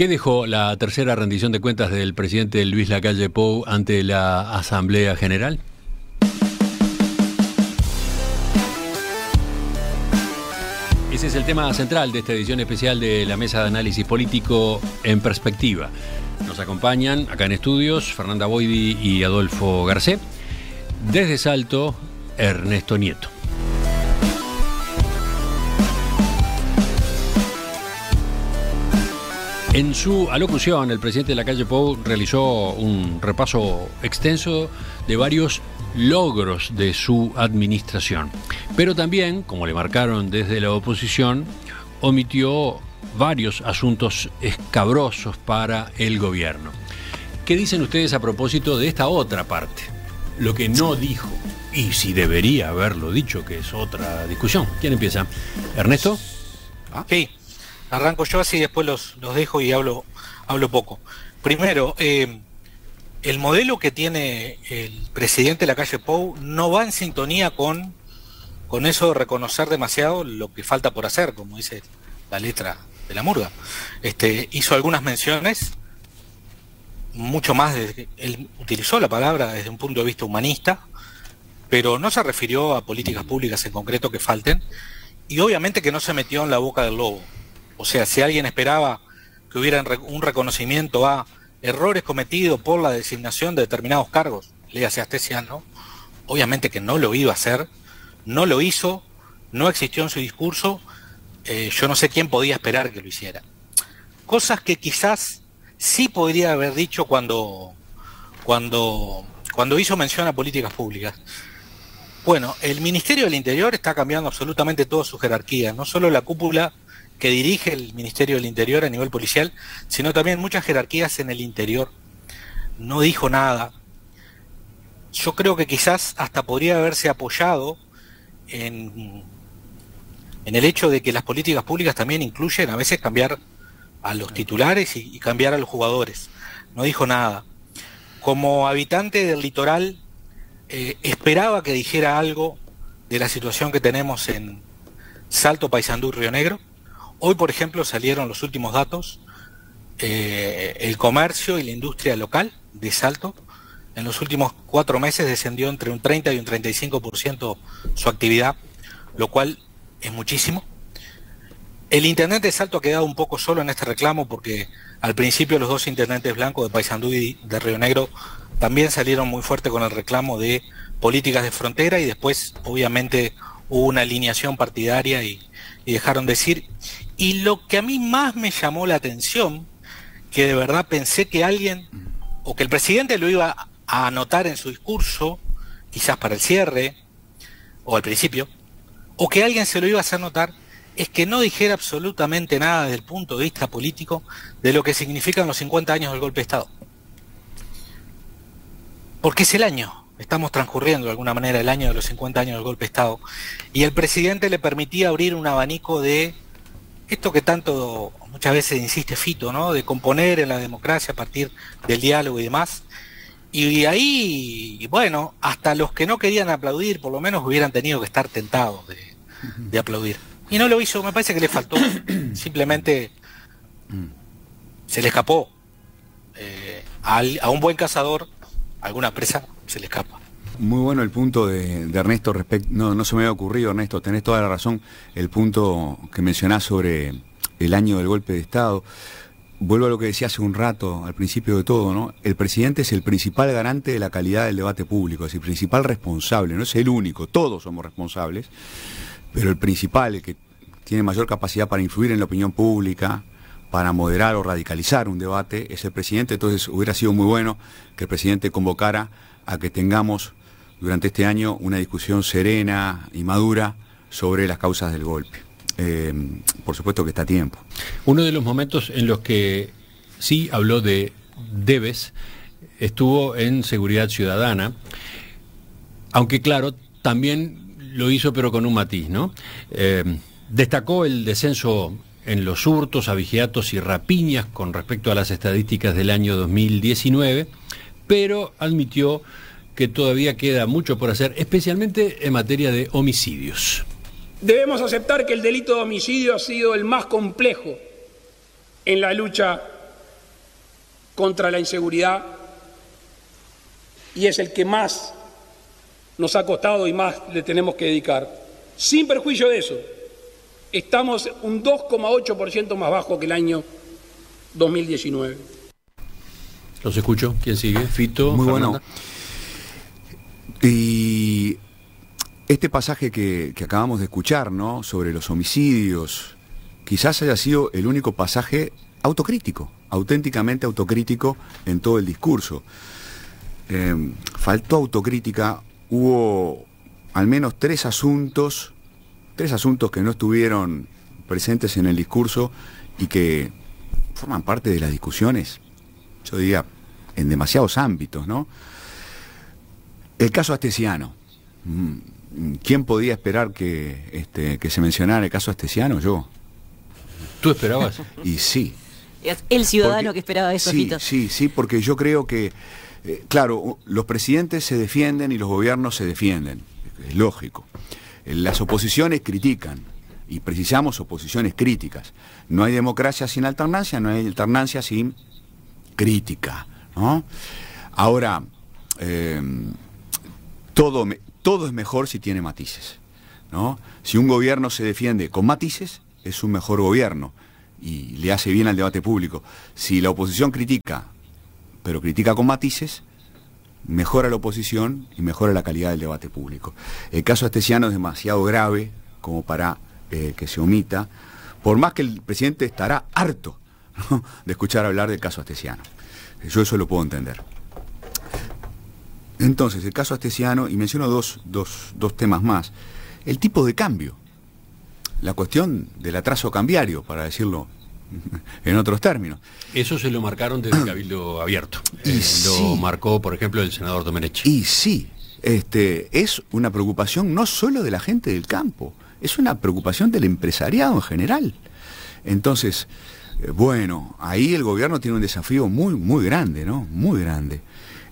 ¿Qué dejó la tercera rendición de cuentas del presidente Luis Lacalle Pou ante la Asamblea General? Ese es el tema central de esta edición especial de la Mesa de Análisis Político en Perspectiva. Nos acompañan acá en estudios Fernanda Boidi y Adolfo Garcé. Desde Salto, Ernesto Nieto. En su alocución, el presidente de la calle Pou realizó un repaso extenso de varios logros de su administración. Pero también, como le marcaron desde la oposición, omitió varios asuntos escabrosos para el gobierno. ¿Qué dicen ustedes a propósito de esta otra parte? Lo que no dijo y si debería haberlo dicho, que es otra discusión. ¿Quién empieza? ¿Ernesto? Sí, Arranco yo así, después los, los dejo y hablo, hablo poco. Primero, eh, el modelo que tiene el presidente de la calle Pou no va en sintonía con, con eso de reconocer demasiado lo que falta por hacer, como dice la letra de la murga. Este, hizo algunas menciones, mucho más, de, él utilizó la palabra desde un punto de vista humanista, pero no se refirió a políticas públicas en concreto que falten, y obviamente que no se metió en la boca del lobo. O sea, si alguien esperaba que hubiera un reconocimiento a errores cometidos por la designación de determinados cargos, léase Astesiano, obviamente que no lo iba a hacer, no lo hizo, no existió en su discurso, eh, yo no sé quién podía esperar que lo hiciera. Cosas que quizás sí podría haber dicho cuando, cuando, cuando hizo mención a políticas públicas. Bueno, el Ministerio del Interior está cambiando absolutamente toda su jerarquía, no solo la cúpula que dirige el Ministerio del Interior a nivel policial, sino también muchas jerarquías en el interior. No dijo nada. Yo creo que quizás hasta podría haberse apoyado en, en el hecho de que las políticas públicas también incluyen a veces cambiar a los titulares y, cambiar a los jugadores. No dijo nada. Como habitante del litoral, eh, esperaba que dijera algo de la situación que tenemos en Salto, Paysandú Río Negro Hoy, por ejemplo, salieron los últimos datos. Eh, el comercio y la industria local de Salto en los últimos cuatro meses descendió entre un 30 y un 35% su actividad, lo cual es muchísimo. El intendente de Salto ha quedado un poco solo en este reclamo porque al principio los dos intendentes blancos de Paysandú y de Río Negro también salieron muy fuerte con el reclamo de políticas de frontera y después obviamente hubo una alineación partidaria y, y dejaron decir. Y lo que a mí más me llamó la atención, que de verdad pensé que alguien, o que el presidente lo iba a anotar en su discurso, quizás para el cierre, o al principio, o que alguien se lo iba a hacer notar, es que no dijera absolutamente nada desde el punto de vista político de lo que significan los 50 años del golpe de Estado. Porque es el año, estamos transcurriendo de alguna manera el año de los 50 años del golpe de Estado, y el presidente le permitía abrir un abanico de esto que tanto muchas veces insiste Fito, ¿no? De componer en la democracia a partir del diálogo y demás. Y ahí, bueno, hasta los que no querían aplaudir, por lo menos hubieran tenido que estar tentados de, aplaudir. Y no lo hizo, me parece que le faltó. Simplemente se le escapó. Eh, a un buen cazador, alguna presa se le escapa. Muy bueno el punto de, Ernesto respecto. No, no se me había ocurrido, Ernesto, tenés toda la razón. El punto que mencionás sobre el año del golpe de Estado. Vuelvo a lo que decía hace un rato, al principio de todo, ¿no? El presidente es el principal garante de la calidad del debate público, es el principal responsable, no es el único, todos somos responsables, pero el principal, el que tiene mayor capacidad para influir en la opinión pública, para moderar o radicalizar un debate, es el presidente. Entonces hubiera sido muy bueno que el presidente convocara a que tengamos durante este año una discusión serena y madura sobre las causas del golpe. Eh, por supuesto que está a tiempo. Uno de los momentos en los que sí habló de debes estuvo en seguridad ciudadana, aunque claro, también lo hizo pero con un matiz, ¿no? Eh, destacó el descenso en los hurtos, avigiatos y rapiñas con respecto a las estadísticas del año 2019, pero admitió que todavía queda mucho por hacer, especialmente en materia de homicidios. Debemos aceptar que el delito de homicidio ha sido el más complejo en la lucha contra la inseguridad y es el que más nos ha costado y más le tenemos que dedicar. Sin perjuicio de eso, estamos un 2,8% más bajo que el año 2019. Los escucho. ¿Quién sigue? Fito. Muy bueno. Y este pasaje que, que, acabamos de escuchar, ¿no? Sobre los homicidios, quizás haya sido el único pasaje autocrítico, auténticamente autocrítico en todo el discurso. Eh, faltó autocrítica, hubo al menos tres asuntos, tres asuntos que no estuvieron presentes en el discurso y que forman parte de las discusiones, yo diría, en demasiados ámbitos, ¿no? El caso Astesiano. Mm, ¿Quién podía esperar que, este, que se mencionara el caso Astesiano? Yo. ¿Tú esperabas? Y sí. El ciudadano que esperaba eso, Sí, sí, sí, porque yo creo que, eh, claro, los presidentes se defienden y los gobiernos se defienden. Es lógico. Las oposiciones critican y precisamos oposiciones críticas. No hay democracia sin alternancia, no hay alternancia sin crítica. Ahora, eh, todo, todo es mejor si tiene matices. ¿no? Si un gobierno se defiende con matices, es un mejor gobierno y le hace bien al debate público. Si la oposición critica, pero critica con matices, mejora la oposición y mejora la calidad del debate público. El caso astesiano es demasiado grave como para eh, que se omita, por más que el presidente estará harto de escuchar hablar del caso astesiano. Yo eso lo puedo entender. Entonces, el caso astesiano, y menciono dos, dos, dos temas más, el tipo de cambio, la cuestión del atraso cambiario, para decirlo en otros términos. Eso se lo marcaron desde el Cabildo Abierto. Y Eh, sí. Lo marcó, por ejemplo, el senador Domenech. Y sí, este, es una preocupación no solo de la gente del campo, es una preocupación del empresariado en general. Entonces, eh, bueno, ahí el gobierno tiene un desafío muy, muy grande, ¿no? Muy grande.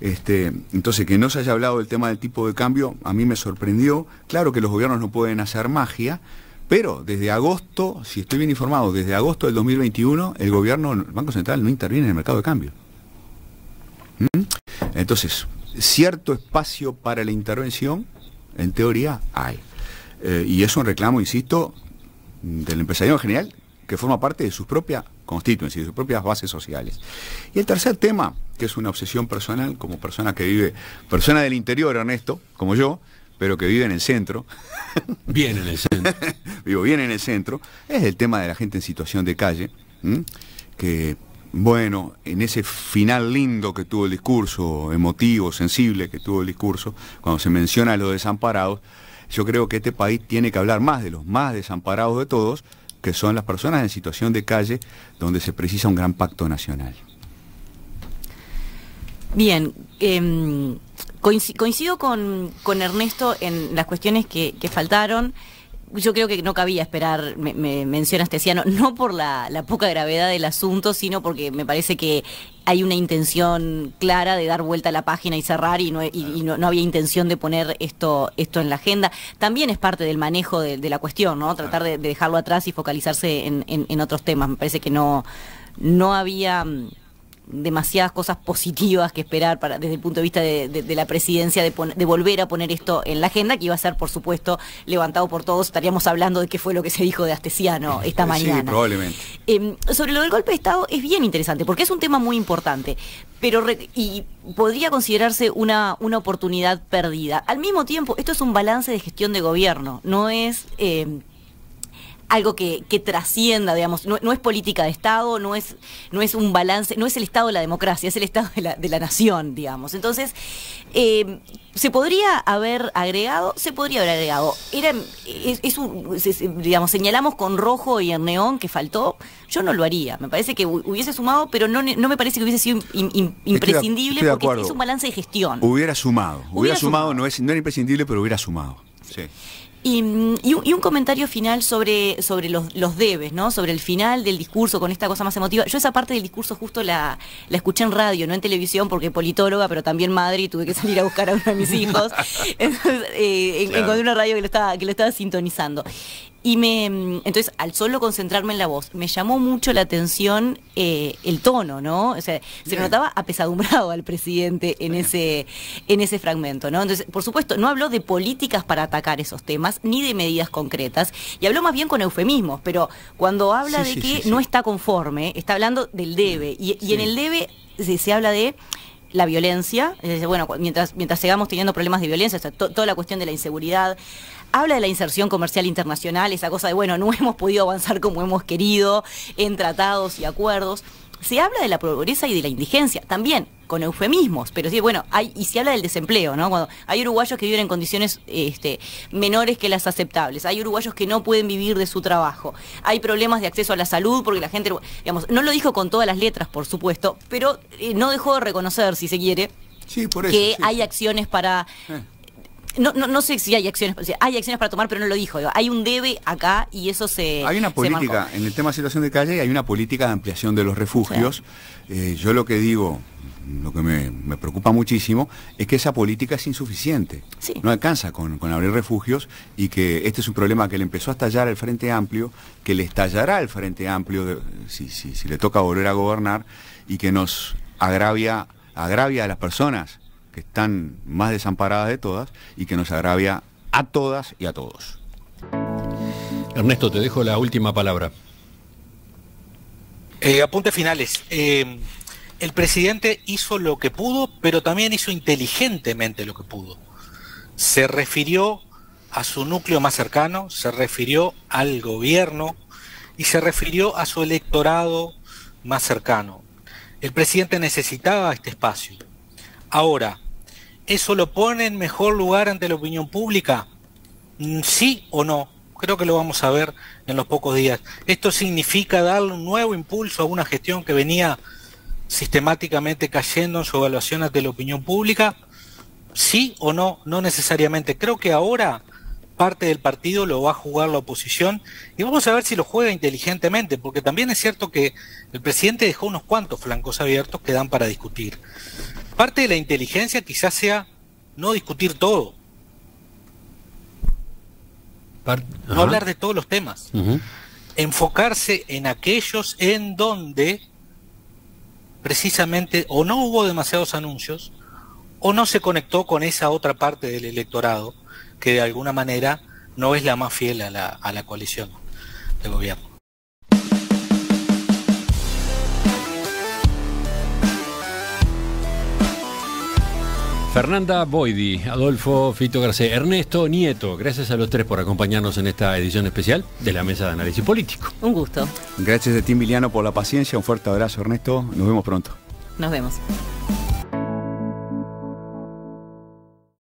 Este, entonces, que no se haya hablado del tema del tipo de cambio, a mí me sorprendió. Claro que los gobiernos no pueden hacer magia, pero desde agosto, si estoy bien informado, desde agosto del 2021, el gobierno, el Banco Central no interviene en el mercado de cambio. ¿Mm? Entonces, cierto espacio para la intervención, en teoría, hay. Eh, y es un reclamo, insisto, del empresariado en general, que forma parte de su propia constituency, de sus propias bases sociales. Y el tercer tema, que es una obsesión personal, como persona que vive, persona del interior, Ernesto, como yo, pero que vive en el centro, Bien en el centro. vivo bien en el centro, es el tema de la gente en situación de calle, ¿m? que, bueno, en ese final lindo que tuvo el discurso, emotivo, sensible que tuvo el discurso, cuando se menciona a los desamparados, yo creo que este país tiene que hablar más de los más desamparados de todos, que son las personas en situación de calle, donde se precisa un gran pacto nacional. Bien, eh, coincido con, con Ernesto en las cuestiones que, que faltaron. Yo creo que no cabía esperar, me, me menciona Astesiano, no por la, la poca gravedad del asunto, sino porque me parece que hay una intención clara de dar vuelta a la página y cerrar y no, y, y no, no había intención de poner esto, esto en la agenda. También es parte del manejo de, de la cuestión, ¿no? Tratar de, de dejarlo atrás y focalizarse en, en- en otros temas. Me parece que no, no había mm, demasiadas cosas positivas que esperar para desde el punto de vista de, de- de la presidencia de, pon- de volver a poner esto en la agenda, que iba a ser, por supuesto, levantado por todos. Estaríamos hablando de qué fue lo que se dijo de Astesiano esta Sí, mañana. probablemente. Eh, sobre lo del golpe de Estado es bien interesante porque es un tema muy importante, pero re- y podría considerarse una, una oportunidad perdida. Al mismo tiempo, esto es un balance de gestión de gobierno, no es eh, algo que, que trascienda, digamos, no, no es política de Estado, no es, no es un balance, no es el Estado de la democracia, es el Estado de la, de la nación, digamos. Entonces, eh, ¿se podría haber agregado? Se podría haber agregado. Era, es, un- digamos, señalamos con rojo y en neón que faltó, yo no lo haría. Me parece que hu- hubiese sumado, pero no, no me parece que hubiese sido imprescindible estoy porque es un balance de gestión. Hubiera sumado, hubiera, Hubiera sumado, sumado. No, es, no era imprescindible, pero hubiera sumado. Sí. Y, y un, y un comentario final sobre, sobre los, los debes, ¿no? Sobre el final del discurso con esta cosa más emotiva. Yo esa parte del discurso justo la, la escuché en radio, no en televisión, porque politóloga, pero también madre, y tuve que salir a buscar a uno de mis hijos. Entonces, eh, Claro. encontré una radio que lo estaba, que lo estaba sintonizando. Y me, entonces, al solo concentrarme en la voz, me llamó mucho la atención eh, el tono, ¿no? O sea, se notaba apesadumbrado al presidente en ese, en ese fragmento, ¿no? Entonces, por supuesto, no habló de políticas para atacar esos temas, ni de medidas concretas, y habló más bien con eufemismos, pero cuando habla de que no está conforme, está hablando del debe, y, y en el debe se, se habla de la violencia, bueno, mientras, mientras sigamos teniendo problemas de violencia, toda la cuestión de la inseguridad, habla de la inserción comercial internacional, esa cosa de, bueno, no hemos podido avanzar como hemos querido en tratados y acuerdos. Se habla de la pobreza y de la indigencia, también con eufemismos, pero sí, bueno, hay, y se habla del desempleo, ¿no? Cuando hay uruguayos que viven en condiciones este, menores que las aceptables, hay uruguayos que no pueden vivir de su trabajo, hay problemas de acceso a la salud porque la gente, digamos, no lo dijo con todas las letras, por supuesto, pero eh, no dejó de reconocer, si se quiere, que hay acciones para... Eh no, no, no, sé si hay acciones, hay acciones para tomar, pero no lo dijo. hay un debe acá y eso se. Hay una política, en el tema de situación de calle, hay una política de ampliación de los refugios. Eh, yo lo que digo, lo que me, preocupa muchísimo, es que esa política es insuficiente. No alcanza con, abrir refugios y que este es un problema que le empezó a estallar el Frente Amplio, que le estallará el Frente Amplio si, si, si le toca volver a gobernar y que nos agravia, agravia a las personas están más desamparadas de todas y que nos agravia a todas y a todos. Ernesto, te dejo la última palabra. Eh, apuntes finales. Eh, el presidente hizo lo que pudo, pero también hizo inteligentemente lo que pudo. Se refirió a su núcleo más cercano, se refirió al gobierno y se refirió a su electorado más cercano. El presidente necesitaba este espacio. Ahora, ¿Eso lo pone en mejor lugar ante la opinión pública? Mm, ¿Sí o no? Creo que lo vamos a ver en los pocos días. ¿Esto significa darle un nuevo impulso a una gestión que venía sistemáticamente cayendo en su evaluación ante la opinión pública? ¿Sí o no? No necesariamente. Creo que ahora parte del partido lo va a jugar la oposición y vamos a ver si lo juega inteligentemente, porque también es cierto que el presidente dejó unos cuantos flancos abiertos que dan para discutir. Parte de la inteligencia quizás sea no discutir todo. no hablar de todos los temas. Enfocarse en aquellos en donde precisamente o no hubo demasiados anuncios o no se conectó con esa otra parte del electorado que de alguna manera no es la más fiel a la, a la coalición de gobierno. Fernanda Boidi, Adolfo Fito Garcés, Ernesto Nieto, gracias a los tres por acompañarnos en esta edición especial de la Mesa de Análisis Político. Un gusto. Gracias a Tim Viliano por la paciencia, un fuerte abrazo Ernesto, nos vemos pronto. Nos vemos.